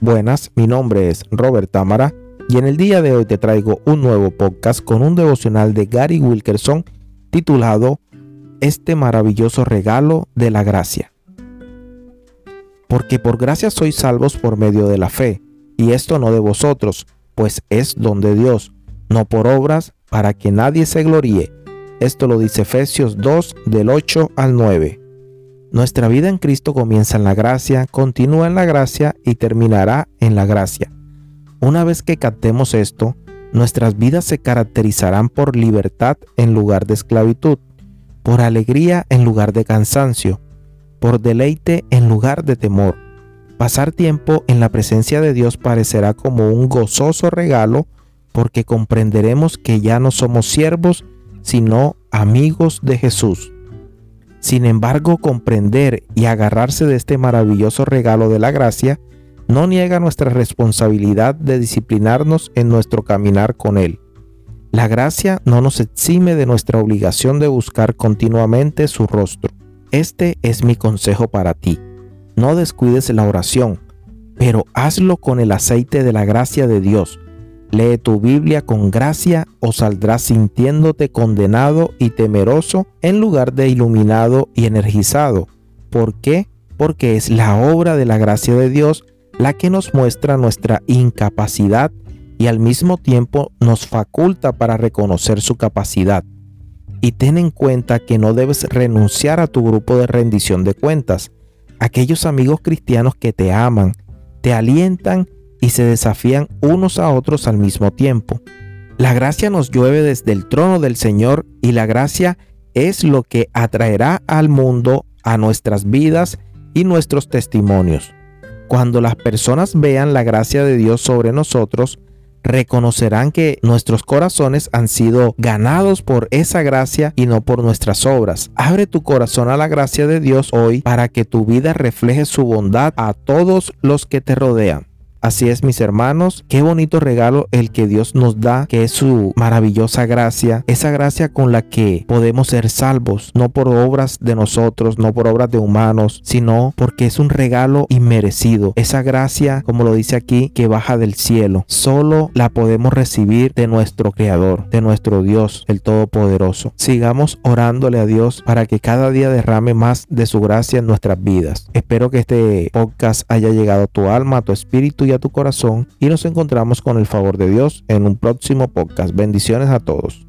Buenas, mi nombre es Robert Támara y en el día de hoy te traigo un nuevo podcast con un devocional de Gary Wilkerson titulado Este maravilloso regalo de la gracia. Porque por gracia sois salvos por medio de la fe, y esto no de vosotros, pues es don de Dios, no por obras, para que nadie se gloríe. Esto lo dice Efesios 2 del 8 al 9. Nuestra vida en Cristo comienza en la gracia, continúa en la gracia y terminará en la gracia. Una vez que captemos esto, nuestras vidas se caracterizarán por libertad en lugar de esclavitud, por alegría en lugar de cansancio, por deleite en lugar de temor. Pasar tiempo en la presencia de Dios parecerá como un gozoso regalo porque comprenderemos que ya no somos siervos, sino amigos de Jesús. Sin embargo, comprender y agarrarse de este maravilloso regalo de la gracia no niega nuestra responsabilidad de disciplinarnos en nuestro caminar con Él. La gracia no nos exime de nuestra obligación de buscar continuamente su rostro. Este es mi consejo para ti. No descuides la oración, pero hazlo con el aceite de la gracia de Dios Lee tu Biblia con gracia o saldrás sintiéndote condenado y temeroso en lugar de iluminado y energizado. ¿Por qué? Porque es la obra de la gracia de Dios la que nos muestra nuestra incapacidad y al mismo tiempo nos faculta para reconocer su capacidad. Y ten en cuenta que no debes renunciar a tu grupo de rendición de cuentas, aquellos amigos cristianos que te aman, te alientan y se desafían unos a otros al mismo tiempo. La gracia nos llueve desde el trono del Señor y la gracia es lo que atraerá al mundo a nuestras vidas y nuestros testimonios. Cuando las personas vean la gracia de Dios sobre nosotros, reconocerán que nuestros corazones han sido ganados por esa gracia y no por nuestras obras. Abre tu corazón a la gracia de Dios hoy para que tu vida refleje su bondad a todos los que te rodean. Así es, mis hermanos, qué bonito regalo el que Dios nos da, que es su maravillosa gracia, esa gracia con la que podemos ser salvos, no por obras de nosotros, no por obras de humanos, sino porque es un regalo inmerecido. Esa gracia, como lo dice aquí, que baja del cielo, solo la podemos recibir de nuestro Creador, de nuestro Dios, el Todopoderoso. Sigamos orándole a Dios para que cada día derrame más de su gracia en nuestras vidas. Espero que este podcast haya llegado a tu alma, a tu espíritu a tu corazón y nos encontramos con el favor de Dios en un próximo podcast. Bendiciones a todos.